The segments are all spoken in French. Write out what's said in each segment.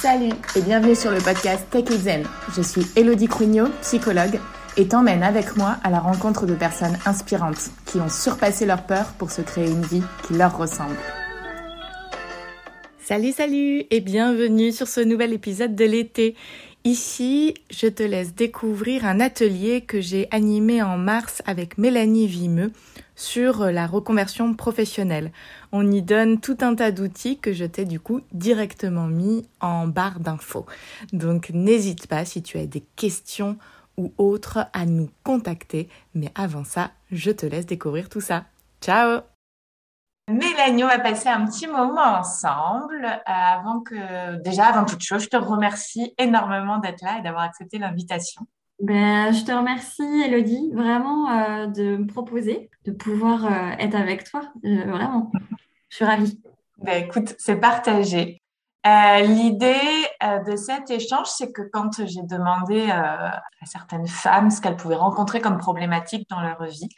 Salut et bienvenue sur le podcast Tech. Je suis Elodie Crugnot, psychologue, et t'emmène avec moi à la rencontre de personnes inspirantes qui ont surpassé leur peur pour se créer une vie qui leur ressemble. Salut, salut et bienvenue sur ce nouvel épisode de l'été. Ici, je te laisse découvrir un atelier que j'ai animé en mars avec Mélanie Vimeux sur la reconversion professionnelle. On y donne tout un tas d'outils que je t'ai du coup directement mis en barre d'infos. Donc n'hésite pas si tu as des questions ou autres à nous contacter. Mais avant ça, je te laisse découvrir tout ça. Ciao Mélanie, on va passer un petit moment ensemble. Euh, avant que, déjà, avant toute chose, je te remercie énormément d'être là et d'avoir accepté l'invitation. Ben, je te remercie, Elodie, vraiment euh, de me proposer de pouvoir euh, être avec toi. vraiment, je suis ravie. Ben, écoute, c'est partagé. L'idée de cet échange, c'est que quand j'ai demandé à certaines femmes ce qu'elles pouvaient rencontrer comme problématique dans leur vie,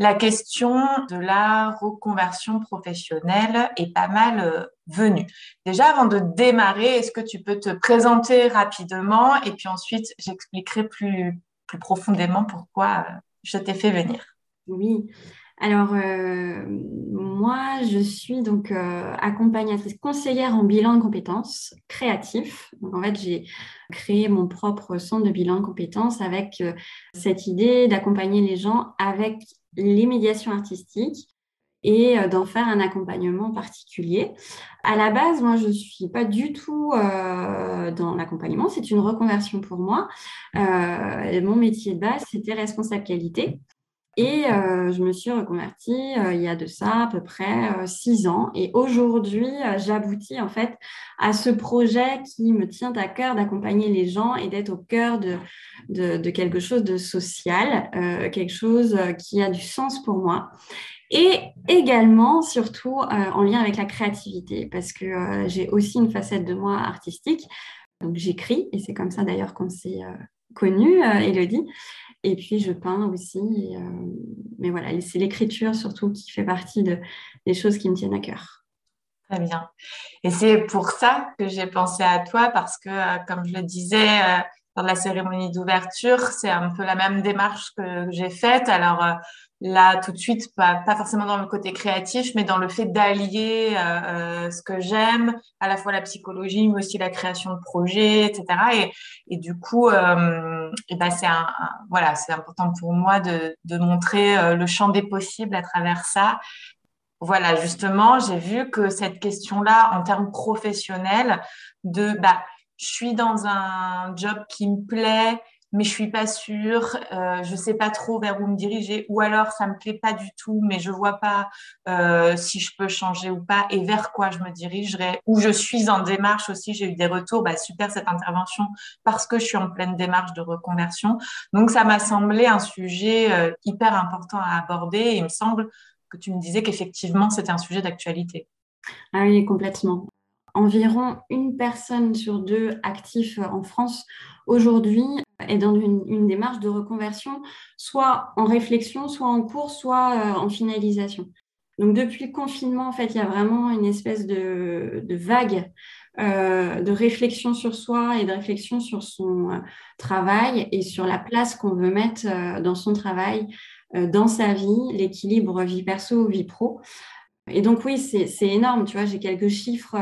la question de la reconversion professionnelle est pas mal euh, venue. Déjà, avant de démarrer, est-ce que tu peux te présenter rapidement et puis ensuite j'expliquerai plus, plus profondément pourquoi euh, je t'ai fait venir? Oui. Alors, euh, moi, je suis donc accompagnatrice conseillère en bilan de compétences créatif. Donc, en fait, j'ai créé mon propre centre de bilan de compétences avec cette idée d'accompagner les gens avec les médiations artistiques et euh, d'en faire un accompagnement particulier. À la base, moi, je ne suis pas du tout euh, dans l'accompagnement, c'est une reconversion pour moi. Euh, mon métier de base, c'était responsable qualité. Et je me suis reconvertie il y a de ça à peu près six ans. Et aujourd'hui, j'aboutis en fait à ce projet qui me tient à cœur d'accompagner les gens et d'être au cœur de, de, quelque chose de social, quelque chose qui a du sens pour moi. Et également, surtout, en lien avec la créativité, parce que j'ai aussi une facette de moi artistique. Donc j'écris, et c'est comme ça d'ailleurs qu'on s'est connu, Elodie. Et puis, je peins aussi. Euh, mais voilà, c'est l'écriture surtout qui fait partie de, des choses qui me tiennent à cœur. Très bien. Et c'est pour ça que j'ai pensé à toi parce que, euh, comme je le disais euh, dans la cérémonie d'ouverture, c'est un peu la même démarche que j'ai faite. Alors, là tout de suite, pas, pas, forcément dans le côté créatif, mais dans le fait d'allier euh, euh, ce que j'aime, à la fois la psychologie, mais aussi la création de projets, etc. Et, du coup, euh, et ben c'est voilà, c'est important pour moi de, de montrer le champ des possibles à travers ça. Voilà, justement, j'ai vu que cette question-là, en termes professionnels, de bah, je suis dans un job qui me plaît, mais je suis pas sûre, euh, je sais pas trop vers où me diriger, ou alors ça me plaît pas du tout, mais je vois pas euh, si je peux changer ou pas, et vers quoi je me dirigerai, ou je suis en démarche aussi, j'ai eu des retours, bah super cette intervention parce que je suis en pleine démarche de reconversion, donc ça m'a semblé un sujet euh, hyper important à aborder, et il me semble que tu me disais qu'effectivement c'était un sujet d'actualité. Ah oui, complètement. Environ une personne sur deux actifs en France aujourd'hui est dans une, démarche de reconversion, soit en réflexion, soit en cours, soit euh, en finalisation. Donc depuis le confinement, en fait, il y a vraiment une espèce de, vague euh, de réflexion sur soi et de réflexion sur son euh, travail et sur la place qu'on veut mettre dans son travail, dans sa vie, l'équilibre vie perso, vie pro. Et donc oui, c'est énorme, tu vois, j'ai quelques chiffres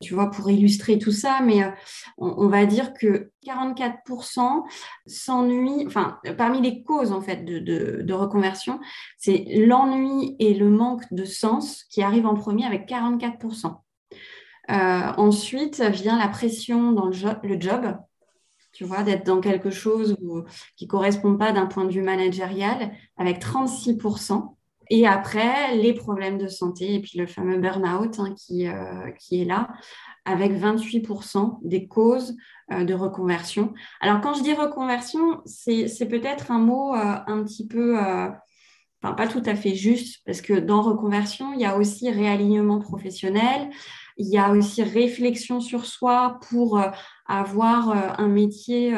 tu vois, pour illustrer tout ça, mais euh, on, va dire que 44% s'ennuient, enfin, parmi les causes en fait de, reconversion, c'est l'ennui et le manque de sens qui arrivent en premier avec 44%. Euh, ensuite vient la pression dans le, le job, tu vois, d'être dans quelque chose qui ne correspond pas d'un point de vue managérial avec 36%. Et après, les problèmes de santé et puis le fameux burn-out hein, qui, euh, qui est là, avec 28% des causes euh, de reconversion. Alors, quand je dis reconversion, c'est peut-être un mot euh, un petit peu, enfin, pas tout à fait juste, parce que dans reconversion, il y a aussi réalignement professionnel, il y a aussi réflexion sur soi pour avoir un métier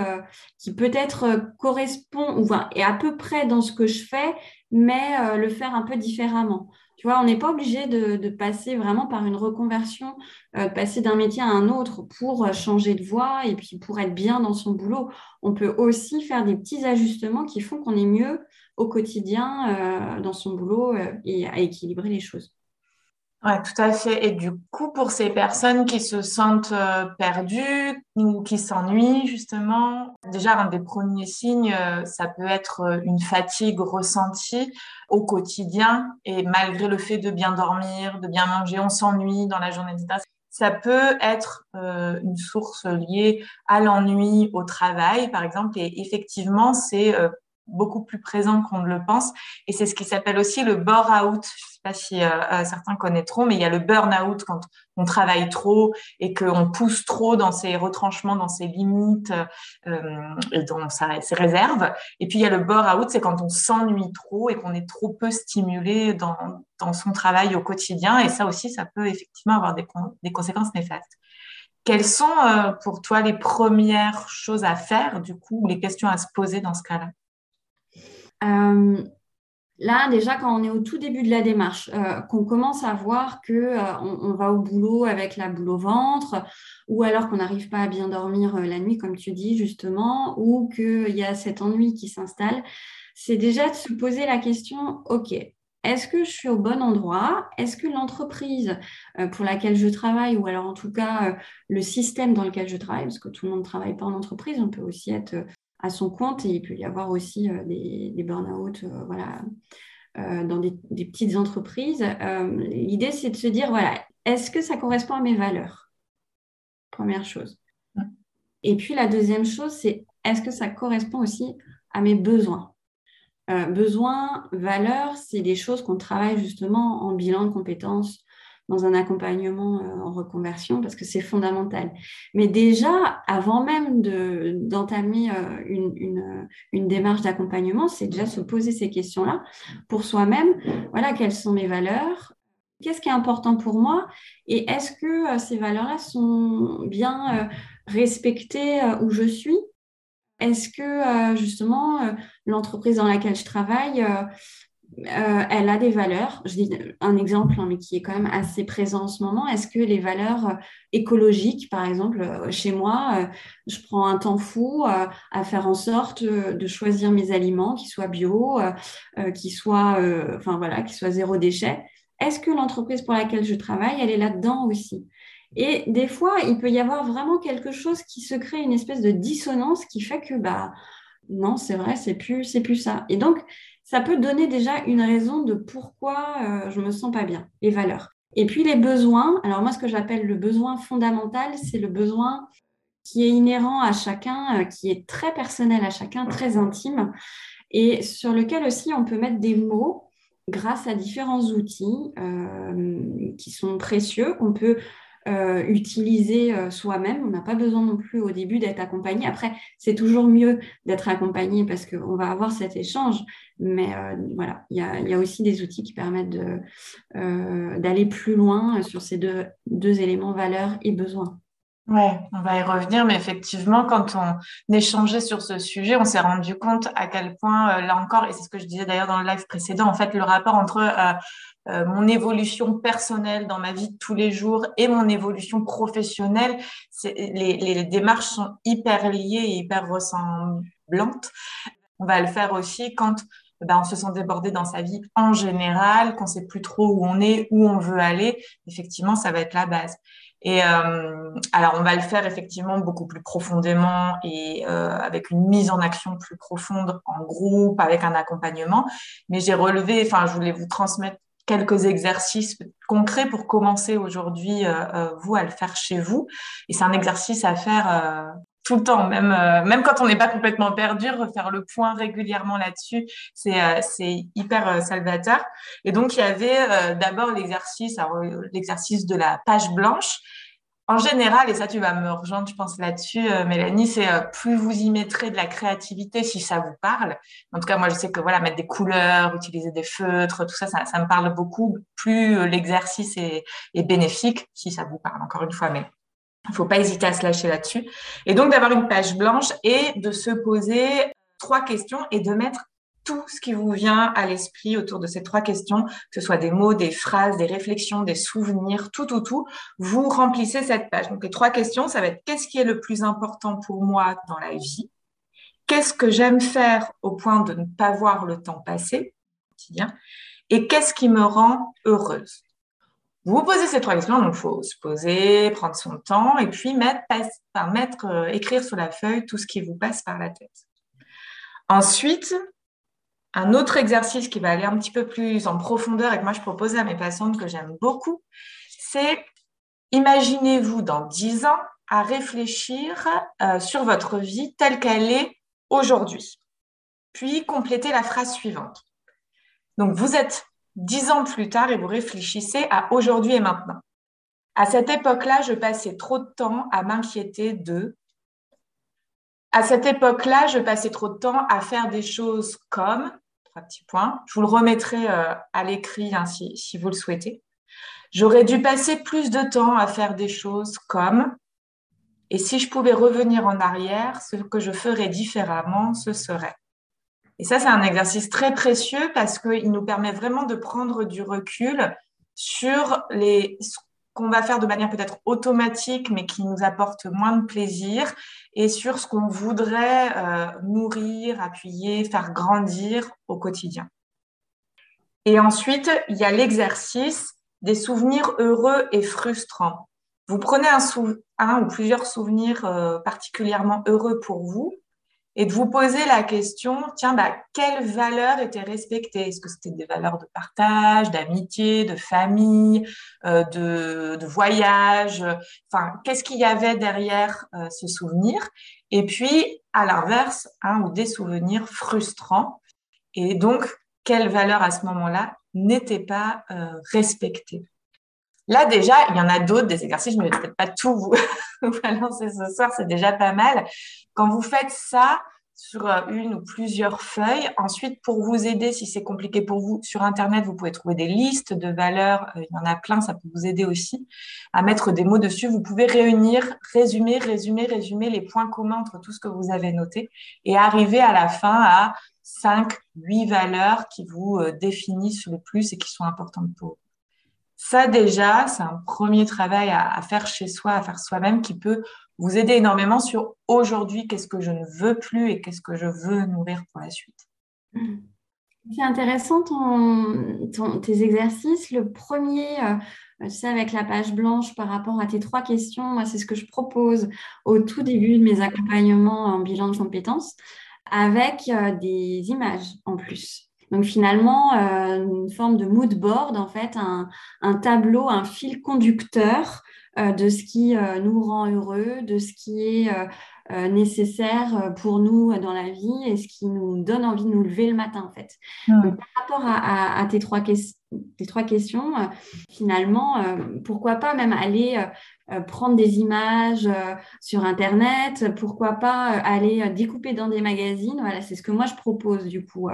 qui peut-être correspond ou est à peu près dans ce que je fais, mais euh, le faire un peu différemment. Tu vois, on n'est pas obligé de, passer vraiment par une reconversion, euh, passer d'un métier à un autre pour euh, changer de voie et puis pour être bien dans son boulot. On peut aussi faire des petits ajustements qui font qu'on est mieux au quotidien dans son boulot et à équilibrer les choses. Oui, tout à fait. Et du coup, pour ces personnes qui se sentent euh, perdues ou qui s'ennuient, justement, déjà, un des premiers signes, euh, ça peut être euh, une fatigue ressentie au quotidien. Et malgré le fait de bien dormir, de bien manger, on s'ennuie dans la journée, etc. Ça peut être une source liée à l'ennui au travail, par exemple. Et effectivement, c'est beaucoup plus présent qu'on ne le pense. Et c'est ce qui s'appelle aussi le bore-out. Je ne sais pas si euh, euh, certains connaîtront, mais il y a le burn-out quand on travaille trop et qu'on pousse trop dans ses retranchements, dans ses limites euh, et dans ses réserves. Et puis il y a le bore-out, c'est quand on s'ennuie trop et qu'on est trop peu stimulé dans, son travail au quotidien. Et ça aussi, ça peut effectivement avoir des, conséquences néfastes. Quelles sont pour toi les premières choses à faire, du coup, ou les questions à se poser dans ce cas-là? euh, là, déjà, quand on est au tout début de la démarche, euh, qu'on commence à voir qu'on euh, on va au boulot avec la boule au ventre, ou alors qu'on n'arrive pas à bien dormir la nuit, comme tu dis justement, ou qu'il y a cet ennui qui s'installe, c'est déjà de se poser la question, OK, est-ce que je suis au bon endroit? Est-ce que l'entreprise pour laquelle je travaille, ou alors en tout cas le système dans lequel je travaille, parce que tout le monde ne travaille pas en entreprise, on peut aussi être à son compte et il peut y avoir aussi euh, des, des burn-out euh, voilà, euh, dans des, petites entreprises. L'idée, c'est de se dire, voilà, est-ce que ça correspond à mes valeurs? Première chose. Et puis la deuxième chose, c'est est-ce que ça correspond aussi à mes besoins? Besoins, valeurs, c'est des choses qu'on travaille justement en bilan de compétences dans un accompagnement euh, en reconversion parce que c'est fondamental. Mais déjà, avant même d'entamer euh, une, une, démarche d'accompagnement, c'est déjà se poser ces questions-là pour soi-même. Voilà, quelles sont mes valeurs? Qu'est-ce qui est important pour moi? Et est-ce que euh, ces valeurs-là sont bien respectées où je suis? Est-ce que justement l'entreprise dans laquelle je travaille euh, elle a des valeurs. Je dis un exemple, hein, mais qui est quand même assez présent en ce moment. Est-ce que les valeurs euh, écologiques, par exemple, euh, chez moi, je prends un temps fou à faire en sorte de choisir mes aliments qui soient bio, qui soient, enfin voilà, qui soient zéro déchet? Est-ce que l'entreprise pour laquelle je travaille, elle est là-dedans aussi? Et des fois, il peut y avoir vraiment quelque chose qui se crée une espèce de dissonance qui fait que bah non, c'est vrai, c'est plus, c'est plus ça. Et donc, ça peut donner déjà une raison de pourquoi euh, je me sens pas bien, les valeurs. Et puis les besoins. Alors moi, ce que j'appelle le besoin fondamental, c'est le besoin qui est inhérent à chacun, euh, qui est très personnel à chacun, très intime, et sur lequel aussi on peut mettre des mots grâce à différents outils euh, qui sont précieux. On peut euh, utiliser euh, soi-même. On n'a pas besoin non plus au début d'être accompagné. Après, c'est toujours mieux d'être accompagné parce qu'on va avoir cet échange. Mais euh, voilà, il y a, aussi des outils qui permettent d'aller plus loin sur ces deux, deux éléments, valeurs et besoins. Ouais, on va y revenir, mais effectivement, quand on échangeait sur ce sujet, on s'est rendu compte à quel point, là encore, et c'est ce que je disais d'ailleurs dans le live précédent, en fait, le rapport entre euh, mon évolution personnelle dans ma vie de tous les jours et mon évolution professionnelle, les, les démarches sont hyper liées et hyper ressemblantes. On va le faire aussi quand ben, on se sent débordé dans sa vie en général, qu'on sait plus trop où on est, où on veut aller. Effectivement, ça va être la base. Et euh, alors, on va le faire effectivement beaucoup plus profondément et euh, avec une mise en action plus profonde en groupe, avec un accompagnement. Mais j'ai relevé, enfin, je voulais vous transmettre quelques exercices concrets pour commencer aujourd'hui, euh, euh, vous, à le faire chez vous. Et c'est un exercice à faire euh, tout le temps, même, même quand on n'est pas complètement perdu, refaire le point régulièrement là-dessus, c'est c'est hyper salvateur. Et donc, il y avait d'abord l'exercice, l'exercice de la page blanche en général, et ça tu vas me rejoindre, je pense là-dessus, euh, Mélanie, c'est euh, plus vous y mettrez de la créativité si ça vous parle. En tout cas, moi je sais que voilà, mettre des couleurs, utiliser des feutres, tout ça, ça, me parle beaucoup. Plus euh, l'exercice est, est, bénéfique, si ça vous parle, encore une fois, mais il faut pas hésiter à se lâcher là-dessus. Et donc d'avoir une page blanche et de se poser trois questions et de mettre tout ce qui vous vient à l'esprit autour de ces trois questions, que ce soit des mots, des phrases, des réflexions, des souvenirs, tout, tout, tout. Vous remplissez cette page. Donc, les trois questions, ça va être qu'est-ce qui est le plus important pour moi dans la vie? Qu'est-ce que j'aime faire au point de ne pas voir le temps passer Et qu'est-ce qui me rend heureuse? Vous posez ces trois questions, donc il faut se poser, prendre son temps et puis mettre, euh, écrire sur la feuille tout ce qui vous passe par la tête. Ensuite, un autre exercice qui va aller un petit peu plus en profondeur et que moi je propose à mes patientes que j'aime beaucoup, c'est imaginez-vous dans dix ans à réfléchir euh, sur votre vie telle qu'elle est aujourd'hui. Puis complétez la phrase suivante. Donc vous êtes dix ans plus tard et vous réfléchissez à aujourd'hui et maintenant. À cette époque-là, je passais trop de temps à m'inquiéter de. À cette époque-là, je passais trop de temps à faire des choses comme, trois petits points, je vous le remettrai euh, à l'écrit hein, si, si vous le souhaitez. J'aurais dû passer plus de temps à faire des choses comme, et si je pouvais revenir en arrière, ce que je ferais différemment, ce serait. Et ça, c'est un exercice très précieux parce qu'il nous permet vraiment de prendre du recul sur les, ce qu'on va faire de manière peut-être automatique, mais qui nous apporte moins de plaisir, et sur ce qu'on voudrait euh, nourrir, appuyer, faire grandir au quotidien. Et ensuite, il y a l'exercice des souvenirs heureux et frustrants. Vous prenez un, un ou plusieurs souvenirs euh, particulièrement heureux pour vous et de vous poser la question, tiens, bah, quelles valeurs étaient respectées? Est-ce que c'était des valeurs de partage, d'amitié, de famille, euh, de, voyage? Enfin, qu'est-ce qu'il y avait derrière euh, ce souvenir? Et puis, à l'inverse, un ou des souvenirs frustrants. Et donc, quelles valeurs à ce moment-là n'étaient pas euh, respectées? Là, déjà, il y en a d'autres, des exercices, je ne vais peut-être pas tout vous, balancer ce soir, c'est déjà pas mal. Quand vous faites ça sur euh, une ou plusieurs feuilles, ensuite, pour vous aider, si c'est compliqué pour vous, sur Internet, vous pouvez trouver des listes de valeurs, euh, il y en a plein, ça peut vous aider aussi à mettre des mots dessus. Vous pouvez réunir, résumer, résumer, résumer les points communs entre tout ce que vous avez noté et arriver à la fin à cinq, huit valeurs qui vous euh, définissent le plus et qui sont importantes pour vous. Ça déjà, c'est un premier travail à, faire chez soi, à faire soi-même, qui peut vous aider énormément sur aujourd'hui, qu'est-ce que je ne veux plus et qu'est-ce que je veux nourrir pour la suite. Mmh. C'est intéressant tes exercices. Le premier, euh, tu avec la page blanche par rapport à tes trois questions, c'est ce que je propose au tout début de mes accompagnements en bilan de compétences, avec euh, des images en plus. Donc finalement, euh, une forme de mood board, en fait, un, tableau, un fil conducteur euh, de ce qui euh, nous rend heureux, de ce qui est nécessaire pour nous dans la vie et ce qui nous donne envie de nous lever le matin, en fait. par rapport à, tes, trois tes, trois questions, finalement, pourquoi pas même aller euh, prendre des images euh, sur Internet, pourquoi pas euh, aller découper dans des magazines. Voilà, c'est ce que moi je propose du coup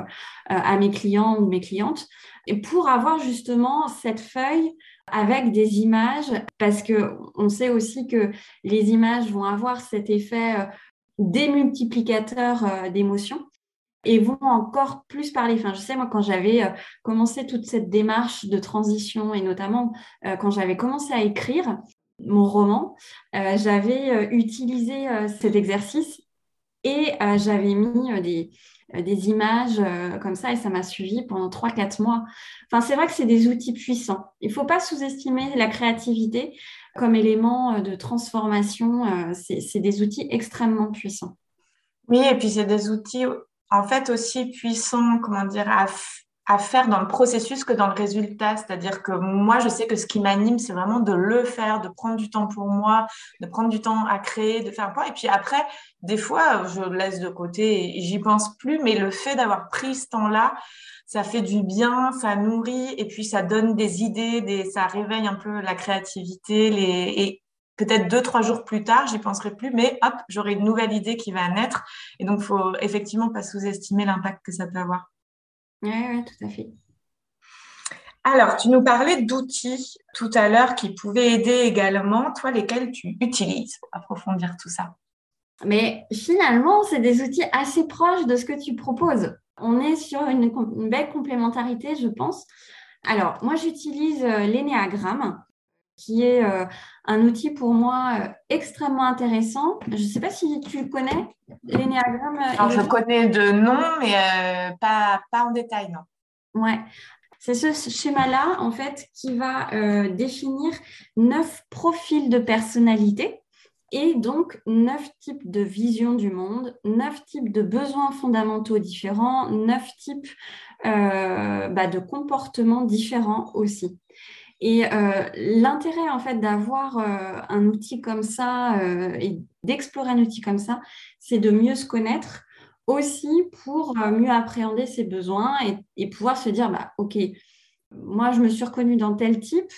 à mes clients ou mes clientes. Et pour avoir justement cette feuille avec des images, parce que on sait aussi que les images vont avoir cet effet démultiplicateur d'émotions et vont encore plus parler. Enfin, je sais, moi, quand j'avais commencé toute cette démarche de transition et notamment quand j'avais commencé à écrire, mon roman, euh, j'avais euh, utilisé euh, cet exercice et j'avais mis des, des images comme ça et ça m'a suivi pendant 3-4 mois. Enfin, c'est vrai que c'est des outils puissants. Il ne faut pas sous-estimer la créativité comme élément de transformation. c'est des outils extrêmement puissants. Oui, et puis c'est des outils en fait aussi puissants, comment dire, à à faire dans le processus que dans le résultat. C'est-à-dire que moi, je sais que ce qui m'anime, c'est vraiment de le faire, de prendre du temps pour moi, de prendre du temps à créer, de faire un point. Et puis après, des fois, je laisse de côté et j'y pense plus. Mais le fait d'avoir pris ce temps-là, ça fait du bien, ça nourrit et puis ça donne des idées, ça réveille un peu la créativité. Et peut-être deux, trois jours plus tard, j'y penserai plus, mais hop, j'aurai une nouvelle idée qui va naître. Et donc, faut effectivement pas sous-estimer l'impact que ça peut avoir. Oui, tout à fait. Alors, tu nous parlais d'outils tout à l'heure qui pouvaient aider également, toi, lesquels tu utilises pour approfondir tout ça? Mais finalement, c'est des outils assez proches de ce que tu proposes. On est sur une, belle complémentarité, je pense. Alors, moi, j'utilise euh, l'énéagramme, qui est euh, un outil pour moi euh, extrêmement intéressant. Je ne sais pas si tu connais l'énéagramme. Alors, je connais de nom, mais pas, pas en détail, non. Ouais. C'est ce schéma-là, en fait, qui va définir neuf profils de personnalité et donc neuf types de visions du monde, neuf types de besoins fondamentaux différents, neuf types euh, bah, de comportements différents aussi. Et euh, l'intérêt en fait d'avoir euh, un outil comme ça et d'explorer un outil comme ça, c'est de mieux se connaître aussi pour mieux appréhender ses besoins et, pouvoir se dire bah ok, moi je me suis reconnue dans tel type.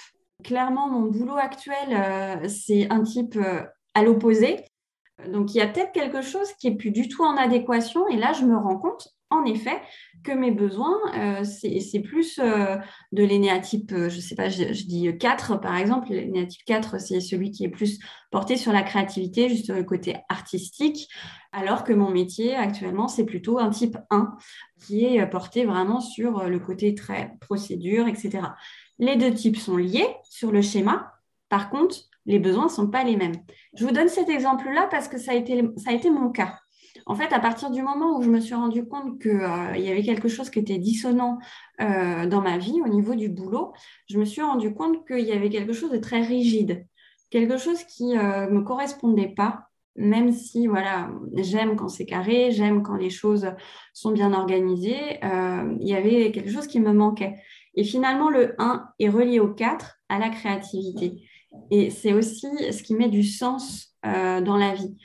Clairement, mon boulot actuel, c'est un type à l'opposé. Donc, il y a peut-être quelque chose qui est plus du tout en adéquation. Et là, je me rends compte, en effet, que mes besoins, euh, c'est plus euh, de l'énéatype, euh, je ne sais pas, je, dis 4 par exemple. L'énéatype 4, c'est celui qui est plus porté sur la créativité, juste le côté artistique, alors que mon métier actuellement, c'est plutôt un type 1 qui est porté vraiment sur le côté très procédure, etc. Les deux types sont liés sur le schéma. Par contre, les besoins ne sont pas les mêmes. Je vous donne cet exemple-là parce que ça a été mon cas. En fait, à partir du moment où je me suis rendu compte qu'il euh, y avait quelque chose qui était dissonant euh, dans ma vie au niveau du boulot, je me suis rendu compte qu'il y avait quelque chose de très rigide, quelque chose qui ne euh, me correspondait pas, même si voilà, j'aime quand c'est carré, j'aime quand les choses sont bien organisées, il y avait quelque chose qui me manquait. Et finalement, le 1 est relié au 4 à la créativité. Et c'est aussi ce qui met du sens dans la vie.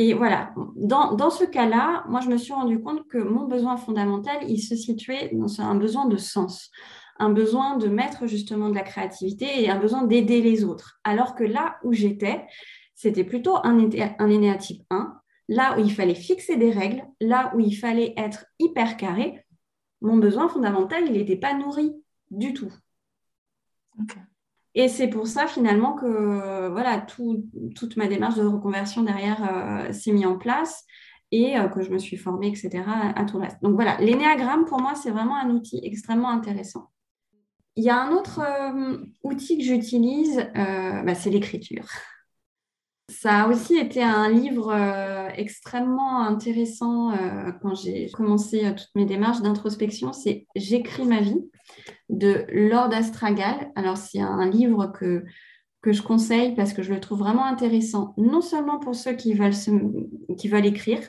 Et voilà, dans, dans ce cas-là, moi, je me suis rendu compte que mon besoin fondamental, il se situait dans un besoin de sens, un besoin de mettre justement de la créativité et un besoin d'aider les autres. Alors que là où j'étais, c'était plutôt un, un énéatype 1, là où il fallait fixer des règles, là où il fallait être hyper carré. Mon besoin fondamental, il n'était pas nourri du tout. Et c'est pour ça finalement que voilà, toute ma démarche de reconversion derrière euh, s'est mise en place et euh, que je me suis formée, etc., à, tout le reste. Donc voilà, l'énéagramme, pour moi, c'est vraiment un outil extrêmement intéressant. Il y a un autre euh, outil que j'utilise, bah, c'est l'écriture. Ça a aussi été un livre extrêmement intéressant quand j'ai commencé toutes mes démarches d'introspection. C'est J'écris ma vie de Lord Astragal. Alors, c'est un livre que, que je conseille parce que je le trouve vraiment intéressant, non seulement pour ceux qui veulent, qui veulent écrire,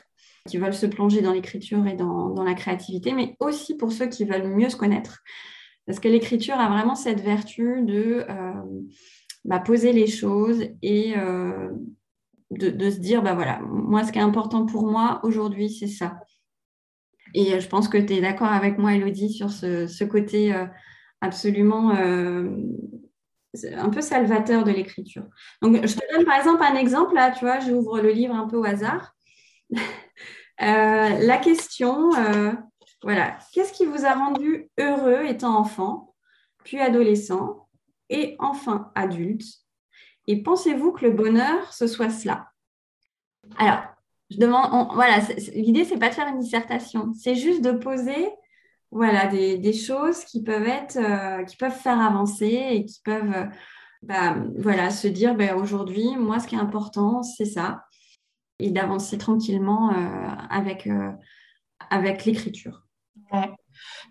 qui veulent se plonger dans l'écriture et dans, la créativité, mais aussi pour ceux qui veulent mieux se connaître. Parce que l'écriture a vraiment cette vertu de euh, bah, poser les choses et euh, de, se dire, bah voilà, moi, ce qui est important pour moi aujourd'hui, c'est ça. Et euh, je pense que tu es d'accord avec moi, Elodie, sur ce, côté euh, absolument un peu salvateur de l'écriture. Je te donne par exemple un exemple. Là, tu vois, j'ouvre le livre un peu au hasard. la question, voilà, qu'est-ce qui vous a rendu heureux étant enfant, puis adolescent, et enfin adulte. Et pensez-vous que le bonheur, ce soit cela? Alors, je demande, voilà, l'idée, c'est pas de faire une dissertation, c'est juste de poser voilà, des, choses qui peuvent être, euh, qui peuvent faire avancer et qui peuvent euh, bah, voilà, se dire ben, aujourd'hui, moi, ce qui est important, c'est ça, et d'avancer tranquillement euh, avec, avec l'écriture.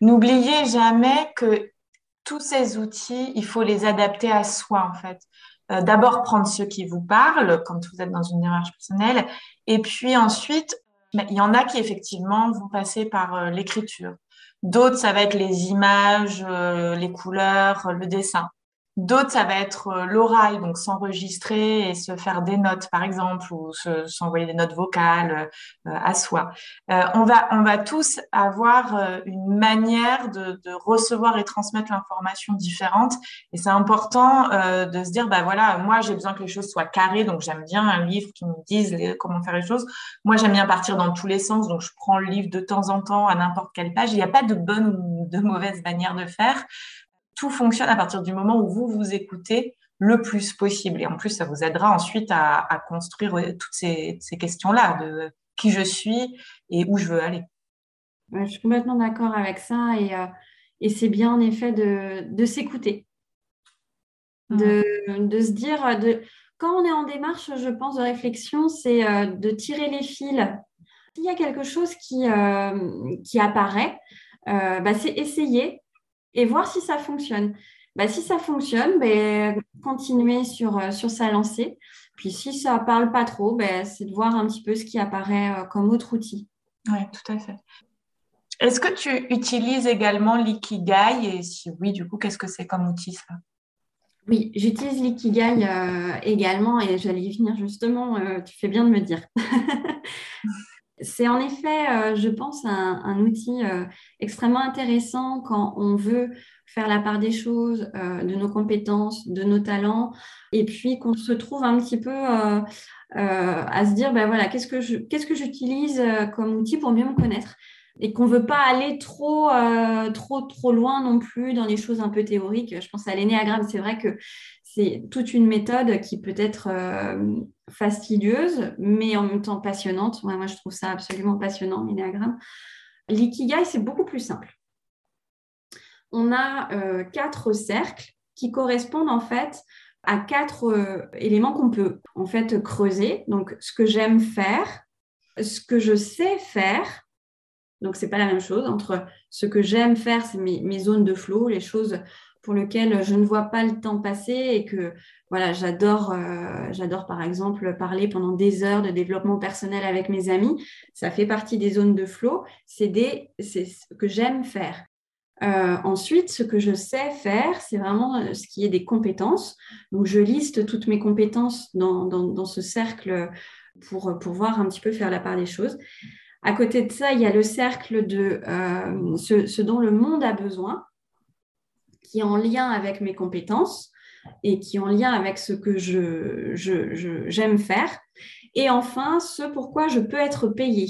N'oubliez jamais que tous ces outils, il faut les adapter à soi, en fait. D'abord, prendre ceux qui vous parlent quand vous êtes dans une démarche personnelle et puis ensuite, ben, il y en a qui effectivement vont passer par euh, l'écriture. D'autres, ça va être les images, euh, les couleurs, le dessin. D'autres, ça va être euh, l'oral, donc s'enregistrer et se faire des notes, par exemple, ou s'envoyer des notes vocales euh, à soi. Euh, on, va, on va tous avoir une manière de, recevoir et transmettre l'information différente. Et c'est important de se dire, bah voilà, moi, j'ai besoin que les choses soient carrées, donc j'aime bien un livre qui me dise comment faire les choses. Moi, j'aime bien partir dans tous les sens, donc je prends le livre de temps en temps à n'importe quelle page. Il n'y a pas de bonne ou de mauvaise manière de faire tout fonctionne à partir du moment où vous vous écoutez le plus possible. Et en plus, ça vous aidera ensuite à, construire toutes ces, questions-là de qui je suis et où je veux aller. je suis complètement d'accord avec ça et, et c'est bien en effet de, de s'écouter, de, de, se dire, de, quand on est en démarche, je pense, de réflexion, c'est de tirer les fils. S'il y a quelque chose qui, qui apparaît, bah, c'est essayer et voir si ça fonctionne. Bah, si ça fonctionne, bah, continuer sur, sur sa lancée. Puis si ça ne parle pas trop, bah, c'est de voir un petit peu ce qui apparaît comme autre outil. Oui, tout à fait. Est-ce que tu utilises également l'Ikigai? Et si oui, du coup, qu'est-ce que c'est comme outil ça? Oui, j'utilise l'Ikigai euh, également et j'allais y venir justement. Euh, tu fais bien de me dire. c'est en effet, euh, je pense, un, outil extrêmement intéressant quand on veut faire la part des choses, de nos compétences, de nos talents, et puis qu'on se trouve un petit peu à se dire, ben voilà, qu'est-ce que j'utilise comme outil pour mieux me connaître? Et qu'on ne veut pas aller trop, euh, trop, trop loin non plus dans les choses un peu théoriques. Je pense à l'énéagramme, c'est vrai que c'est toute une méthode qui peut être euh, fastidieuse, mais en même temps passionnante. moi, je trouve ça absolument passionnant, l'énéagramme. L'ikigai, c'est beaucoup plus simple. On a euh, quatre cercles qui correspondent en fait à quatre éléments qu'on peut en fait creuser. Donc, ce que j'aime faire, ce que je sais faire, donc, ce n'est pas la même chose entre ce que j'aime faire, c'est mes, zones de flow, les choses pour lesquelles je ne vois pas le temps passer et que voilà, j'adore, euh, j'adore par exemple parler pendant des heures de développement personnel avec mes amis. Ça fait partie des zones de flow. C'est, c'est ce que j'aime faire. Euh, ensuite, ce que je sais faire, c'est vraiment euh, ce qui est des compétences. Donc, je liste toutes mes compétences dans, dans ce cercle pour, pour voir un petit peu faire la part des choses. À côté de ça, il y a le cercle de ce, dont le monde a besoin, qui est en lien avec mes compétences et qui est en lien avec ce que je, j'aime faire. Et enfin, ce pourquoi je peux être payé.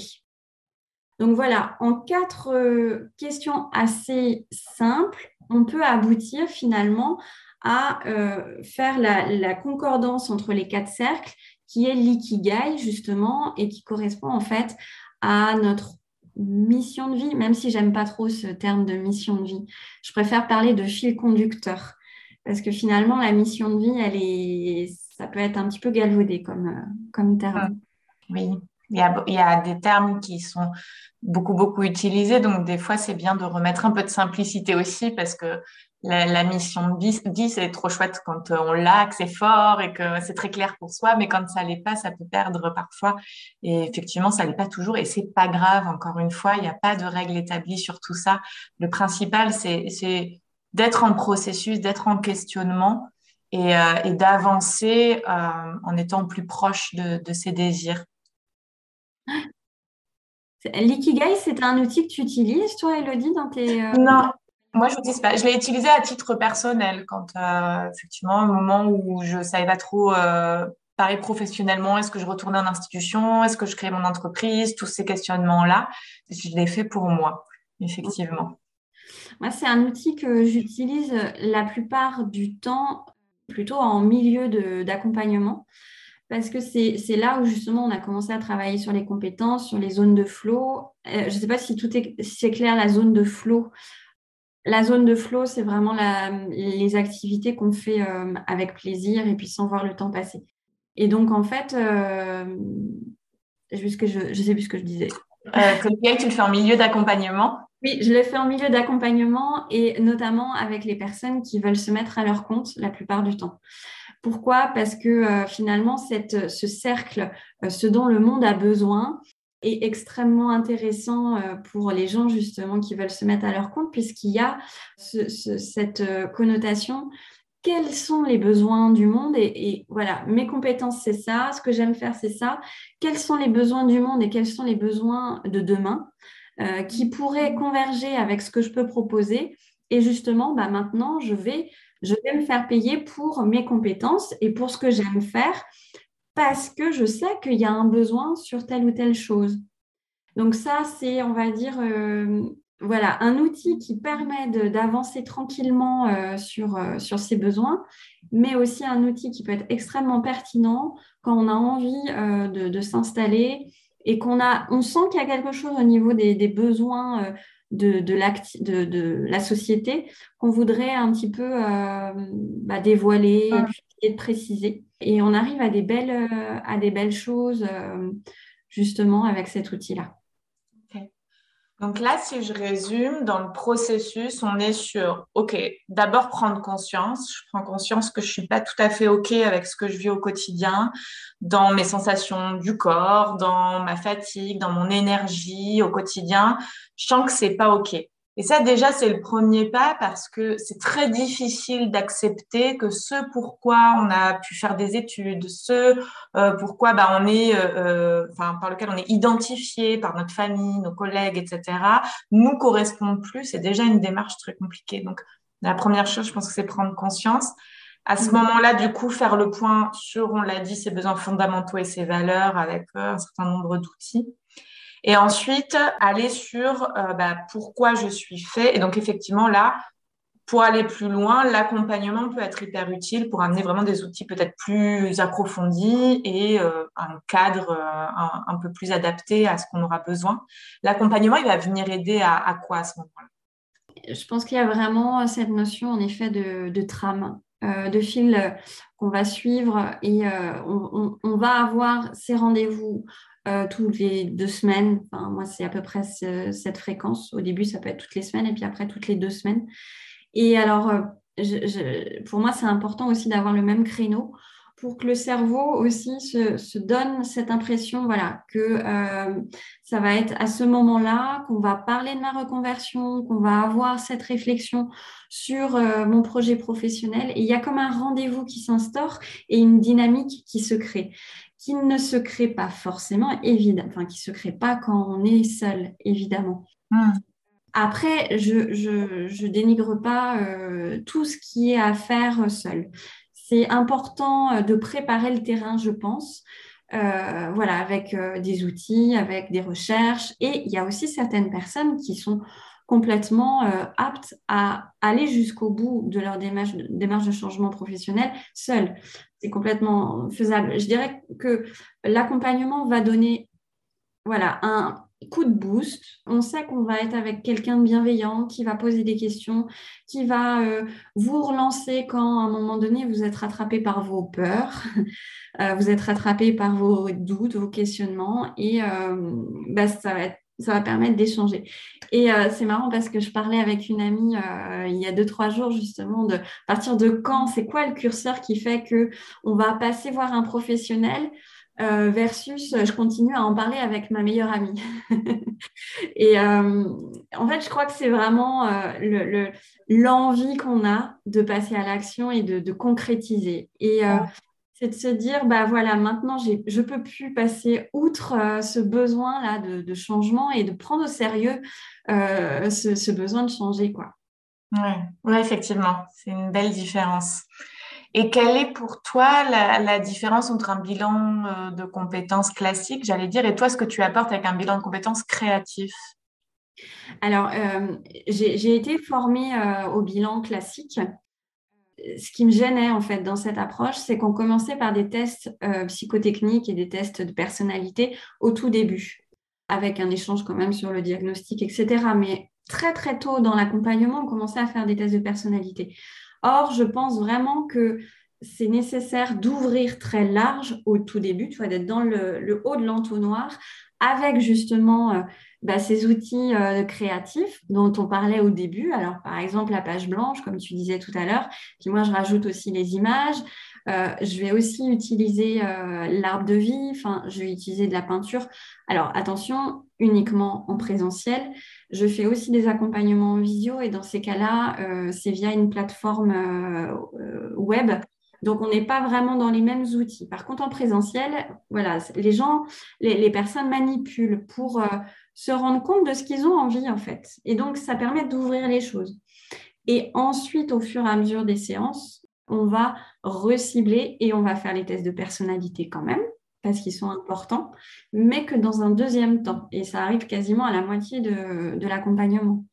Donc voilà, en quatre euh, questions assez simples, on peut aboutir finalement à euh, faire la, la, concordance entre les quatre cercles, qui est l'ikigai justement, et qui correspond en fait à notre mission de vie, même si j'aime pas trop ce terme de mission de vie. Je préfère parler de fil conducteur parce que finalement la mission de vie, elle est, ça peut être un petit peu galvaudé comme, euh, comme terme. Oui, il y, a, il y, a, des termes qui sont beaucoup, beaucoup utilisés. Donc, des fois, c'est bien de remettre un peu de simplicité aussi parce que la, mission de vie, c'est trop chouette quand euh, on l'a, que c'est fort et que c'est très clair pour soi, mais quand ça l'est pas, ça peut perdre parfois. Et effectivement, ça l'est pas toujours et c'est pas grave. Encore une fois, il n'y a pas de règle établie sur tout ça. Le principal, c'est d'être en processus, d'être en questionnement et, euh, d'avancer euh, en étant plus proche de, ses désirs. L'ikigai, c'est un outil que tu utilises, toi, Elodie, dans tes... Non, moi, je n'utilise pas. Je l'ai utilisé à titre personnel quand, euh, effectivement, au moment où je ne savais pas trop euh, parler professionnellement, est-ce que je retournais en institution, est-ce que je crée mon entreprise, tous ces questionnements-là, je l'ai fait pour moi, effectivement. Moi, c'est un outil que j'utilise la plupart du temps plutôt en milieu d'accompagnement parce que c'est là où justement on a commencé à travailler sur les compétences, sur les zones de flow. Euh, je ne sais pas si tout est, si clair, la zone de flow. La zone de flow, c'est vraiment les activités qu'on fait euh, avec plaisir et puis sans voir le temps passer. Et donc, en fait, euh, je ne sais plus ce que je disais. Euh, tu le fais en milieu d'accompagnement? Oui, je le fais en milieu d'accompagnement et notamment avec les personnes qui veulent se mettre à leur compte la plupart du temps. Pourquoi? Parce que euh, finalement, cette, ce cercle, ce dont le monde a besoin, est extrêmement intéressant euh, pour les gens justement qui veulent se mettre à leur compte puisqu'il y a cette euh, connotation. Quels sont les besoins du monde et, voilà, mes compétences, c'est ça, ce que j'aime faire, c'est ça, quels sont les besoins du monde et quels sont les besoins de demain euh, qui pourraient converger avec ce que je peux proposer. Et justement, bah, maintenant, je vais, je vais me faire payer pour mes compétences et pour ce que j'aime faire parce que je sais qu'il y a un besoin sur telle ou telle chose. Donc ça, c'est, on va dire, euh, voilà, un outil qui permet d'avancer tranquillement euh, sur, euh, sur ses besoins, mais aussi un outil qui peut être extrêmement pertinent quand on a envie de, s'installer et qu'on a, on sent qu'il y a quelque chose au niveau des, besoins euh, de, de, de, la société qu'on voudrait un petit peu bah, dévoiler et, de préciser. Et on arrive à des belles, euh, à des belles choses justement avec cet outil-là. Donc là, si je résume, dans le processus, on est sur, OK, d'abord prendre conscience. Je prends conscience que je suis pas tout à fait OK avec ce que je vis au quotidien, dans mes sensations du corps, dans ma fatigue, dans mon énergie au quotidien. Je sens que c'est pas OK. Et ça, déjà, c'est le premier pas parce que c'est très difficile d'accepter que ce pourquoi on a pu faire des études, ce euh, pourquoi bah, on est, euh, euh, enfin, par lequel on est identifié par notre famille, nos collègues, etc., nous correspond plus. C'est déjà une démarche très compliquée. Donc, la première chose, je pense que c'est prendre conscience. À ce mmh. moment-là, du coup, faire le point sur, on l'a dit, ses besoins fondamentaux et ses valeurs avec un certain nombre d'outils. Et ensuite, aller sur euh, bah, pourquoi je suis fait. Et donc, effectivement, là, pour aller plus loin, l'accompagnement peut être hyper utile pour amener vraiment des outils peut-être plus approfondis et euh, un cadre euh, un, peu plus adapté à ce qu'on aura besoin. L'accompagnement, il va venir aider à, quoi à ce moment-là? Je pense qu'il y a vraiment cette notion, en effet, de, trame, de fil qu'on va suivre et on, va avoir ces rendez-vous euh, toutes les deux semaines. Moi, c'est à peu près cette fréquence. Au début, ça peut être toutes les semaines et puis après, toutes les deux semaines. Et alors, euh, pour moi, c'est important aussi d'avoir le même créneau pour que le cerveau aussi se, donne cette impression voilà, que euh, ça va être à ce moment-là qu'on va parler de ma reconversion, qu'on va avoir cette réflexion sur mon projet professionnel. Il y a comme un rendez-vous qui s'instaure et une dynamique qui se crée qui ne se crée pas forcément, évidemment, enfin qui ne se crée pas quand on est seul, évidemment. Hmm. Après, je ne dénigre pas euh, tout ce qui est à faire seul. C'est important euh, de préparer le terrain, je pense. Euh, voilà, avec des outils, avec des recherches. Et il y a aussi certaines personnes qui sont complètement aptes à aller jusqu'au bout de leur démarche, démarche de changement professionnel seules c'est complètement faisable. Je dirais que l'accompagnement va donner voilà, un coup de boost. On sait qu'on va être avec quelqu'un de bienveillant qui va poser des questions, qui va euh, vous relancer quand à un moment donné vous êtes rattrapé par vos peurs, euh, vous êtes rattrapé par vos doutes, vos questionnements et euh, bah, ça va être ça va permettre d'échanger. Et euh, c'est marrant parce que je parlais avec une amie euh, il y a deux, trois jours justement de partir de quand, c'est quoi le curseur qui fait que on va passer voir un professionnel euh, versus je continue à en parler avec ma meilleure amie? et en fait, je crois que c'est vraiment l'envie qu'on a de passer à l'action et de, de concrétiser. Et c'est de se dire, bah voilà, maintenant, je ne peux plus passer outre euh, ce besoin-là de, changement et de prendre au sérieux euh, ce, besoin de changer. Quoi. Oui, ouais, effectivement, c'est une belle différence. Et quelle est pour toi la, différence entre un bilan euh, de compétences classique, j'allais dire, et toi, ce que tu apportes avec un bilan de compétences créatif? Alors, j'ai été formée au bilan classique ce qui me gênait en fait dans cette approche, c'est qu'on commençait par des tests euh, psychotechniques et des tests de personnalité au tout début, avec un échange quand même sur le diagnostic, etc. Mais très très tôt dans l'accompagnement, on commençait à faire des tests de personnalité. Or, je pense vraiment que c'est nécessaire d'ouvrir très large au tout début, tu vois, d'être dans le, haut de l'entonnoir avec justement euh, bah, ces outils euh, créatifs dont on parlait au début. Alors, par exemple, la page blanche, comme tu disais tout à l'heure. Puis moi, je rajoute aussi les images. Euh, je vais aussi utiliser euh, l'arbre de vie. Enfin, je vais utiliser de la peinture. Alors, attention, uniquement en présentiel. Je fais aussi des accompagnements en visio et dans ces cas-là, c'est via une plateforme web donc, on n'est pas vraiment dans les mêmes outils. Par contre, en présentiel, voilà, les gens, les, personnes manipulent pour se rendre compte de ce qu'ils ont envie, en fait. Et donc, ça permet d'ouvrir les choses. Et ensuite, au fur et à mesure des séances, on va recibler et on va faire les tests de personnalité quand même, parce qu'ils sont importants, mais que dans un deuxième temps. Et ça arrive quasiment à la moitié de, l'accompagnement,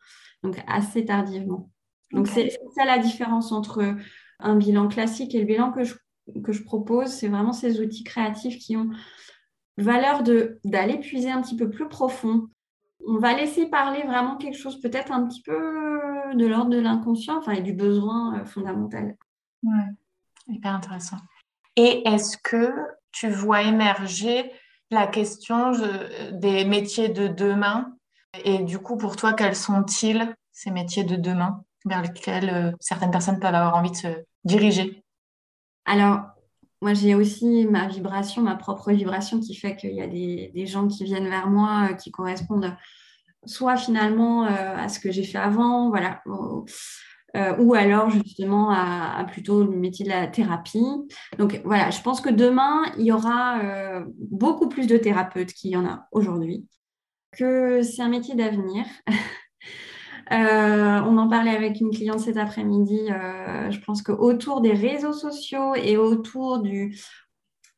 donc assez tardivement. Donc, c'est ça la différence entre un bilan classique et le bilan que je, propose. C'est vraiment ces outils créatifs qui ont valeur d'aller puiser un petit peu plus profond. On va laisser parler vraiment quelque chose peut-être un petit peu de l'ordre de l'inconscient, enfin, et du besoin fondamental. Ouais, hyper intéressant. Et est-ce que tu vois émerger la question des métiers de demain? Et du coup, pour toi, quels sont-ils, ces métiers de demain, vers lesquels euh, certaines personnes peuvent avoir envie de se diriger Alors, moi, j'ai aussi ma vibration, ma propre vibration qui fait qu'il y a des, gens qui viennent vers moi euh, qui correspondent soit finalement euh, à ce que j'ai fait avant, voilà, ou alors justement à, plutôt le métier de la thérapie. Donc voilà, je pense que demain, il y aura beaucoup plus de thérapeutes qu'il y en a aujourd'hui, que c'est un métier d'avenir. Euh, on en parlait avec une cliente cet après-midi. je pense qu'autour des réseaux sociaux et autour du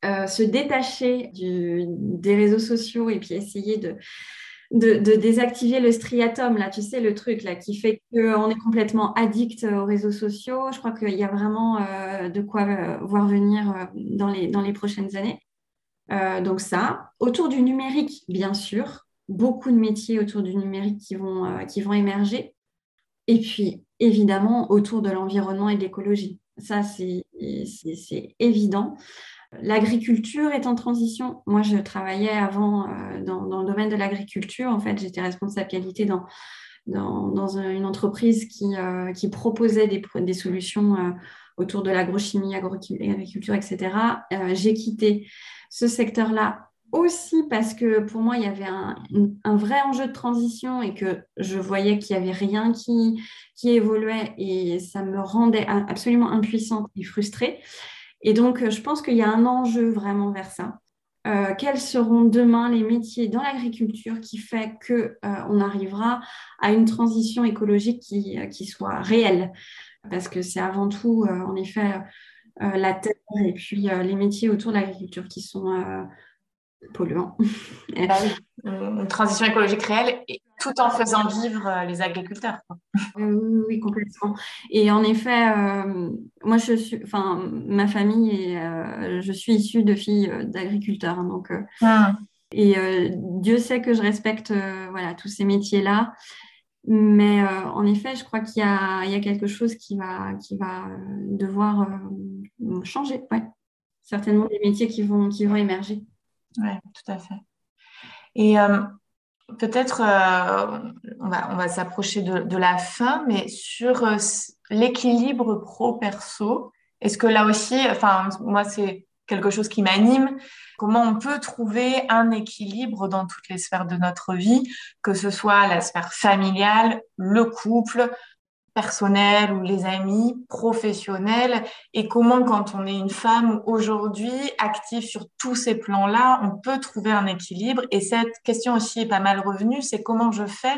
se détacher des réseaux sociaux et puis essayer de, désactiver le striatum, là, tu sais, le truc qui fait qu'on est complètement addict aux réseaux sociaux. Je crois qu'il y a vraiment euh, de quoi euh, voir venir euh, dans les prochaines années. donc ça, autour du numérique, bien sûr, beaucoup de métiers autour du numérique qui vont, qui vont émerger. Et puis, évidemment, autour de l'environnement et de l'écologie. Ça, c'est évident. L'agriculture est en transition. Moi, je travaillais avant euh, dans, le domaine de l'agriculture. En fait, j'étais responsable qualité dans, une entreprise qui, euh, proposait des, solutions euh, autour de l'agrochimie, agriculture, etc. J'ai quitté ce secteur-là aussi parce que pour moi, il y avait un, vrai enjeu de transition et que je voyais qu'il n'y avait rien qui, qui évoluait et ça me rendait absolument impuissante et frustrée. Et donc, euh, je pense qu'il y a un enjeu vraiment vers ça. Euh, quels seront demain les métiers dans l'agriculture qui fait qu'on euh, arrivera à une transition écologique qui, qui soit réelle? Parce que c'est avant tout, en effet, la terre et puis les métiers autour de l'agriculture qui sont polluants. Bah une transition écologique réelle tout en faisant vivre euh, les agriculteurs. oui, complètement. Et en effet, euh, moi, je suis, enfin, ma famille et euh, je suis issue de filles d'agriculteurs, hein, donc. Ah. Et Dieu sait que je respecte voilà tous ces métiers-là, mais en effet, je crois qu'il y, y a, quelque chose qui va qui va devoir changer. Ouais. Certainement des métiers qui vont qui vont émerger. Oui, tout à fait. Et peut-être, euh, on va, on va s'approcher de, la fin, mais sur euh, l'équilibre pro-perso, est-ce que là aussi, enfin, moi, c'est quelque chose qui m'anime. Comment on peut trouver un équilibre dans toutes les sphères de notre vie, que ce soit la sphère familiale, le couple, personnel ou les amis, professionnels, et comment quand on est une femme aujourd'hui active sur tous ces plans-là, on peut trouver un équilibre. Et cette question aussi est pas mal revenue, c'est comment je fais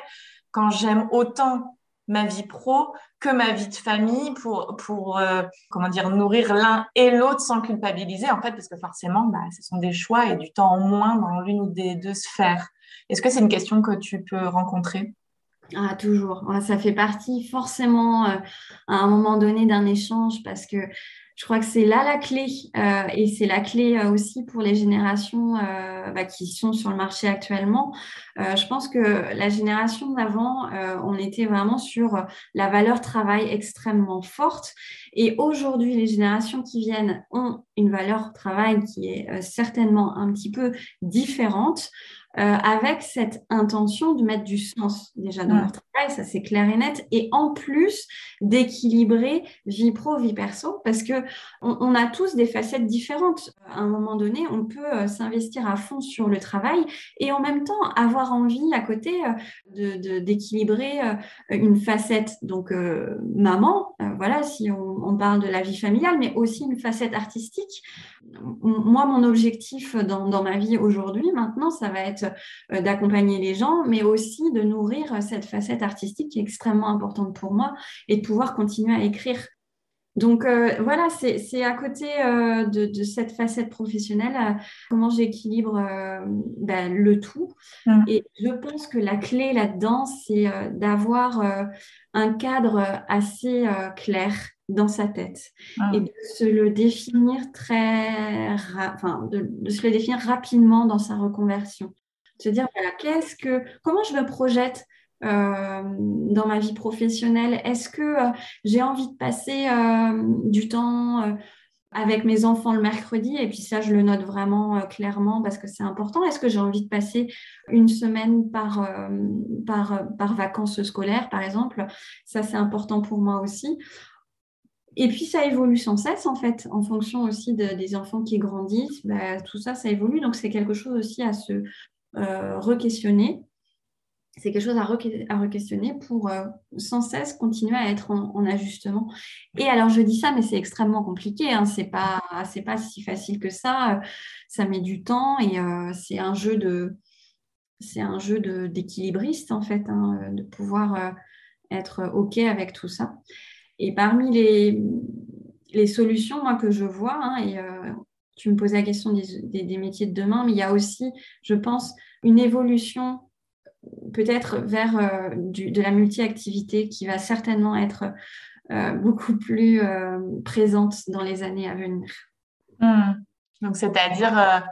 quand j'aime autant ma vie pro que ma vie de famille pour, pour euh, comment dire, nourrir l'un et l'autre sans culpabiliser, en fait, parce que forcément, bah, ce sont des choix et du temps en moins dans l'une ou des deux sphères. Est-ce que c'est une question que tu peux rencontrer? Ah, toujours. ça fait partie forcément euh, à un moment donné d'un échange parce que je crois que c'est là la clé euh, et c'est la clé euh, aussi pour les générations bah, qui sont sur le marché actuellement. je pense que la génération d'avant, on était vraiment sur la valeur travail extrêmement forte et aujourd'hui, les générations qui viennent ont une valeur travail qui est certainement un petit peu différente. Euh, avec cette intention de mettre du sens déjà dans leur travail, ça c'est clair et net, et en plus d'équilibrer vie pro, vie perso, parce que on, a tous des facettes différentes. À un moment donné, on peut euh, s'investir à fond sur le travail et en même temps avoir envie à côté euh, d'équilibrer une facette, donc maman, voilà, si on, on parle de la vie familiale, mais aussi une facette artistique moi, mon objectif dans, ma vie aujourd'hui, maintenant, ça va être euh, d'accompagner les gens, mais aussi de nourrir cette facette artistique qui est extrêmement importante pour moi et de pouvoir continuer à écrire. Donc euh, voilà, c'est à côté euh, de, cette facette professionnelle, comment j'équilibre ben, le tout. Mmh. Et je pense que la clé là-dedans, c'est d'avoir un cadre assez clair dans sa tête ah. et de se le définir très, enfin, de, se le définir rapidement dans sa reconversion. Se dire, voilà, qu'est-ce que, comment je me projette euh, dans ma vie professionnelle? Est-ce que euh, j'ai envie de passer euh, du temps avec mes enfants le mercredi? Et puis ça, je le note vraiment clairement parce que c'est important. Est-ce que j'ai envie de passer une semaine par, par, par vacances scolaires, par exemple? Ça, c'est important pour moi aussi. Et puis ça évolue sans cesse en fait, en fonction aussi des enfants qui grandissent, bah, tout ça, ça évolue. Donc c'est quelque chose aussi à se re-questionner c'est quelque chose à, re-questionner pour euh, sans cesse continuer à être en, ajustement. Et alors, je dis ça, mais c'est extrêmement compliqué. Hein. C'est pas, c'est pas si facile que ça. Ça met du temps et euh, c'est un jeu de, c'est un jeu d'équilibriste en fait, hein, de pouvoir euh, être ok avec tout ça. Et parmi les, solutions moi que je vois, hein, et tu me posais la question des, métiers de demain, mais il y a aussi, je pense, une évolution peut-être vers euh, de la multi-activité qui va certainement être euh, beaucoup plus euh, présente dans les années à venir. Hmm. Donc, c'est-à-dire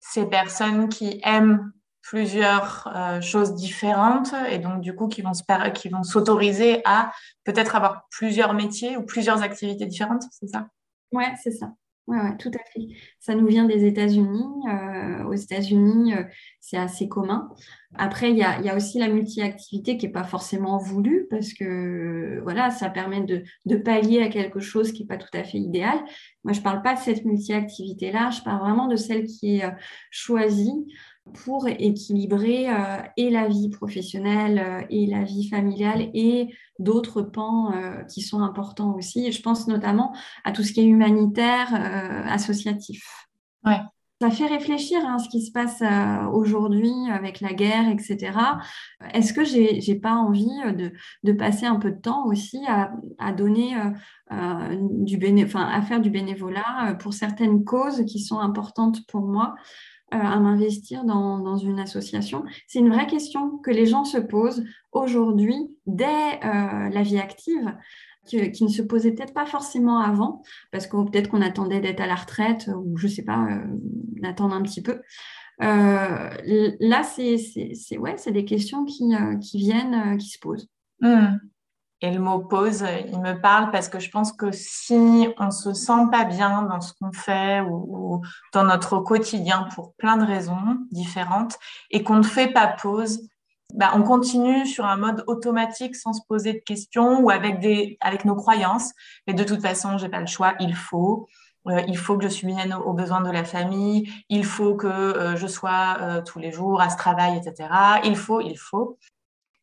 ces personnes qui aiment plusieurs choses différentes et donc du coup qui vont qui vont s'autoriser à peut-être avoir plusieurs métiers ou plusieurs activités différentes, c'est ça? Ouais, c'est ça. Oui, ouais, tout à fait. Ça nous vient des États-Unis. Euh, aux États-Unis, euh, c'est assez commun. Après, il y a, y a, aussi la multi-activité qui n'est pas forcément voulue parce que voilà, ça permet de, de pallier à quelque chose qui n'est pas tout à fait idéal. Moi, je ne parle pas de cette multi-activité-là, je parle vraiment de celle qui est euh, choisie pour équilibrer euh, et la vie professionnelle euh, et la vie familiale et d'autres pans euh, qui sont importants aussi. je pense notamment à tout ce qui est humanitaire, associatif. Ouais. Ça fait réfléchir à hein, ce qui se passe aujourd'hui avec la guerre, etc. Est-ce que j'ai n'ai pas envie de, de, passer un peu de temps aussi à, à donner du béné enfin, à faire du bénévolat pour certaines causes qui sont importantes pour moi à m'investir dans, une association C'est une vraie question que les gens se posent aujourd'hui dès euh, la vie active. Qui, ne se posait peut-être pas forcément avant, parce que peut-être qu'on attendait d'être à la retraite, ou je ne sais pas, euh, d'attendre un petit peu. là, c'est ouais, des questions qui, qui viennent, qui se posent. Mmh. Et le mot pause, il me parle parce que je pense que si on se sent pas bien dans ce qu'on fait ou, dans notre quotidien pour plein de raisons différentes et qu'on ne fait pas pause, bah, on continue sur un mode automatique sans se poser de questions ou avec, des, avec nos croyances. Mais de toute façon, j'ai pas le choix, il faut. Euh, il faut que je subvienne aux besoins de la famille, il faut que euh, je sois euh, tous les jours à ce travail, etc. Il faut, il faut.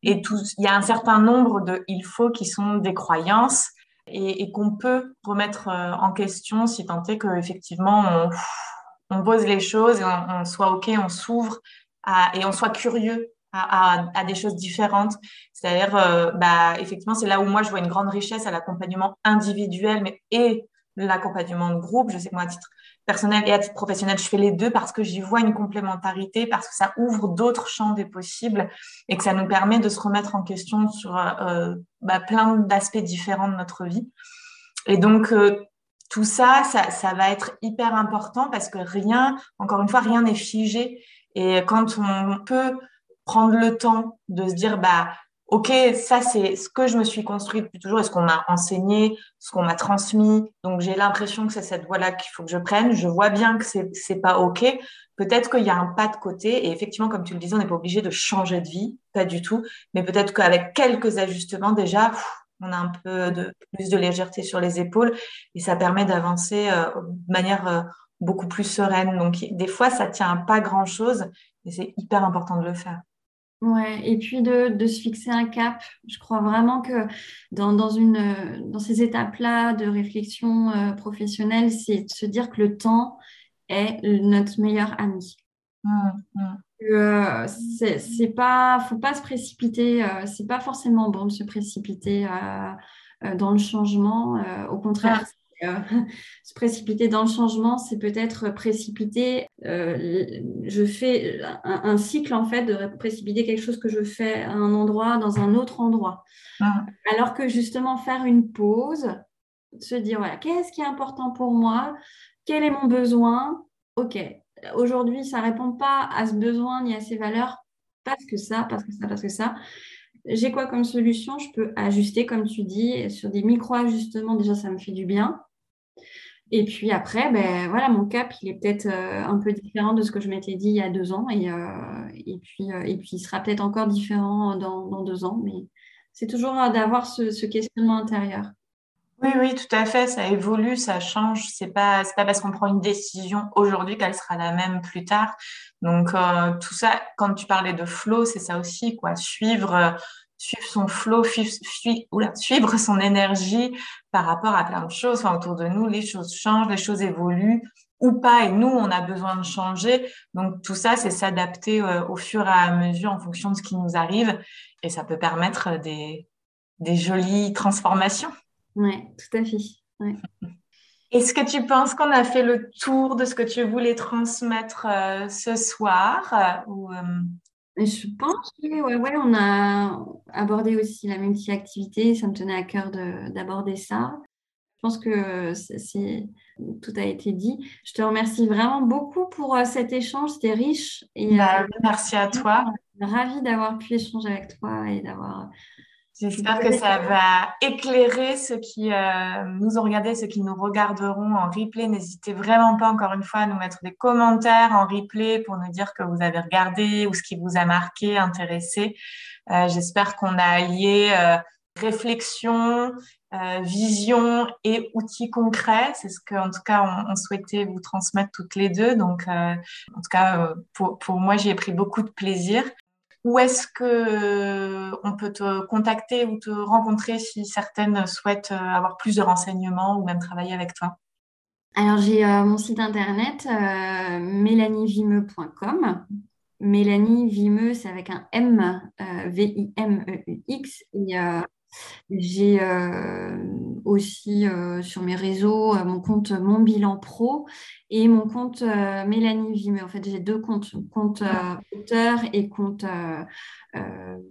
Et il y a un certain nombre de il faut qui sont des croyances et, qu'on peut remettre euh, en question si tant est qu'effectivement on, on pose les choses et on, soit OK, on s'ouvre et on soit curieux à, des choses différentes. C'est-à-dire, euh, bah, effectivement, c'est là où moi je vois une grande richesse à l'accompagnement individuel mais, et l'accompagnement groupe. Je sais que moi, à titre personnel et à titre professionnel, je fais les deux parce que j'y vois une complémentarité, parce que ça ouvre d'autres champs des possibles et que ça nous permet de se remettre en question sur euh, bah, plein d'aspects différents de notre vie. Et donc, euh, tout ça, ça, ça, va être hyper important parce que rien, encore une fois, rien n'est figé. Et quand on peut prendre le temps de se dire, bah, OK, ça c'est ce que je me suis construite depuis toujours et ce qu'on m'a enseigné, ce qu'on m'a transmis. Donc j'ai l'impression que c'est cette voie-là qu'il faut que je prenne. Je vois bien que c'est c'est pas OK. Peut-être qu'il y a un pas de côté et effectivement, comme tu le disais, on n'est pas obligé de changer de vie, pas du tout. Mais peut-être qu'avec quelques ajustements déjà, on a un peu de plus de légèreté sur les épaules et ça permet d'avancer euh, de manière euh, beaucoup plus sereine. Donc des fois, ça tient pas grand-chose et c'est hyper important de le faire. Ouais, et puis de, de, se fixer un cap. Je crois vraiment que dans, dans, une, dans ces étapes-là de réflexion euh, professionnelle, c'est de se dire que le temps est notre meilleur ami. Mmh, mmh. Euh, c'est pas, faut pas se précipiter. Euh, c'est pas forcément bon de se précipiter euh, dans le changement. au contraire, euh, se précipiter dans le changement, c'est peut-être précipiter. Euh, je fais un, cycle en fait de précipiter quelque chose que je fais à un endroit dans un autre endroit. Ah. Alors que justement faire une pause, se dire, voilà, qu'est-ce qui est important pour moi? Quel est mon besoin? Ok, aujourd'hui, ça ne répond pas à ce besoin ni à ces valeurs parce que ça, parce que ça, parce que ça. J'ai quoi comme solution? Je peux ajuster, comme tu dis, sur des micro-ajustements. Déjà, ça me fait du bien. Et puis après, ben, voilà, mon cap, il est peut-être euh, un peu différent de ce que je m'étais dit il y a deux ans. Et, euh, et, puis, euh, et puis, il sera peut-être encore différent dans, dans, deux ans. Mais c'est toujours d'avoir ce, questionnement intérieur. Oui, oui, tout à fait. Ça évolue, ça change. C'est pas, pas parce qu'on prend une décision aujourd'hui qu'elle sera la même plus tard. Donc, tout ça, quand tu parlais de flow, c'est ça aussi, quoi. Suivre suivre son flow, suivre, son énergie par rapport à plein de choses. Enfin, autour de nous, les choses changent, les choses évoluent ou pas, et nous, on a besoin de changer. Donc, tout ça, c'est s'adapter euh, au fur et à mesure en fonction de ce qui nous arrive, et ça peut permettre des, des jolies transformations. Oui, tout à fait. Ouais. Est-ce que tu penses qu'on a fait le tour de ce que tu voulais transmettre euh, ce soir euh, ou, je pense que ouais, ouais, on a abordé aussi la multi-activité. Ça me tenait à cœur d'aborder ça. Je pense que c'est tout a été dit. Je te remercie vraiment beaucoup pour euh, cet échange. C'était riche. Et, bah, euh, merci à toi. Ravie d'avoir pu échanger avec toi et d'avoir J'espère que ça va éclairer ceux qui euh, nous ont regardés, ceux qui nous regarderont en replay. N'hésitez vraiment pas, encore une fois, à nous mettre des commentaires en replay pour nous dire que vous avez regardé ou ce qui vous a marqué, intéressé. Euh, J'espère qu'on a allié euh, réflexion, vision et outils concrets. C'est ce qu'en tout cas, on, on, souhaitait vous transmettre toutes les deux. Donc, en tout cas, pour, pour moi, j'ai pris beaucoup de plaisir. Où est-ce que euh, on peut te contacter ou te rencontrer si certaines souhaitent euh, avoir plus de renseignements ou même travailler avec toi? Alors j'ai euh, mon site internet mélanievimeux.com. Mélanie Vimeux, c'est avec un M, V-I-M-E-U-X. J'ai euh, aussi euh, sur mes réseaux euh, mon compte Mon Bilan Pro et mon compte Mélanie Vimeux. En fait, j'ai deux comptes, compte auteur et compte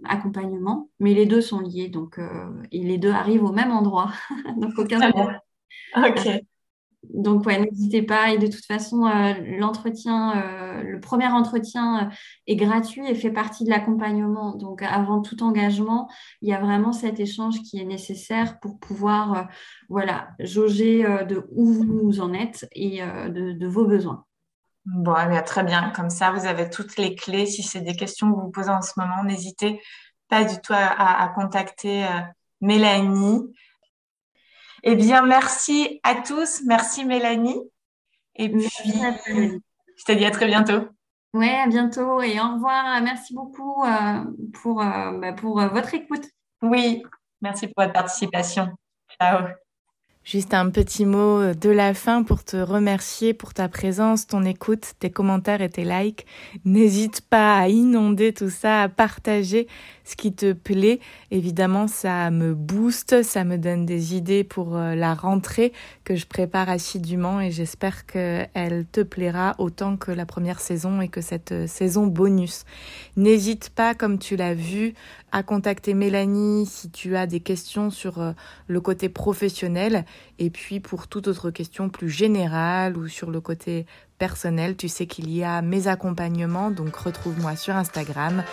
accompagnement, mais les deux sont liés, donc et les deux arrivent au même endroit, donc aucun problème. Ok donc, ouais, n'hésitez pas. Et de toute façon, euh, l'entretien, euh, le premier entretien euh, est gratuit et fait partie de l'accompagnement. Donc, avant tout engagement, il y a vraiment cet échange qui est nécessaire pour pouvoir, voilà, jauger de où vous en êtes et de, vos besoins. Bon, eh très bien. Comme ça, vous avez toutes les clés. Si c'est des questions que vous vous posez en ce moment, n'hésitez pas du tout à contacter Mélanie. Eh bien, merci à tous. Merci Mélanie. Et puis, je te dis à très bientôt. Oui, à bientôt et au revoir. Merci beaucoup euh, pour, euh, bah, pour euh, votre écoute. Oui, merci pour votre participation. Ciao. Juste un petit mot de la fin pour te remercier pour ta présence, ton écoute, tes commentaires et tes likes. N'hésite pas à inonder tout ça, à partager ce qui te plaît. Évidemment, ça me booste, ça me donne des idées pour euh, la rentrée que je prépare assidûment et j'espère qu'elle te plaira autant que la première saison et que cette euh, saison bonus. N'hésite pas, comme tu l'as vu, à contacter Mélanie si tu as des questions sur euh, le côté professionnel et puis pour toute autre question plus générale ou sur le côté personnel, tu sais qu'il y a mes accompagnements, donc retrouve-moi sur Instagram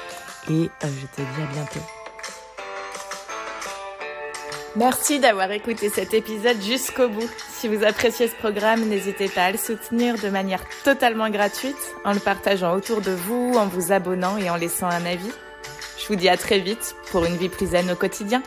et euh, je te dis à bientôt. Merci d'avoir écouté cet épisode jusqu'au bout. Si vous appréciez ce programme, n'hésitez pas à le soutenir de manière totalement gratuite en le partageant autour de vous, en vous abonnant et en laissant un avis. Je vous dis à très vite pour une vie plus au quotidien.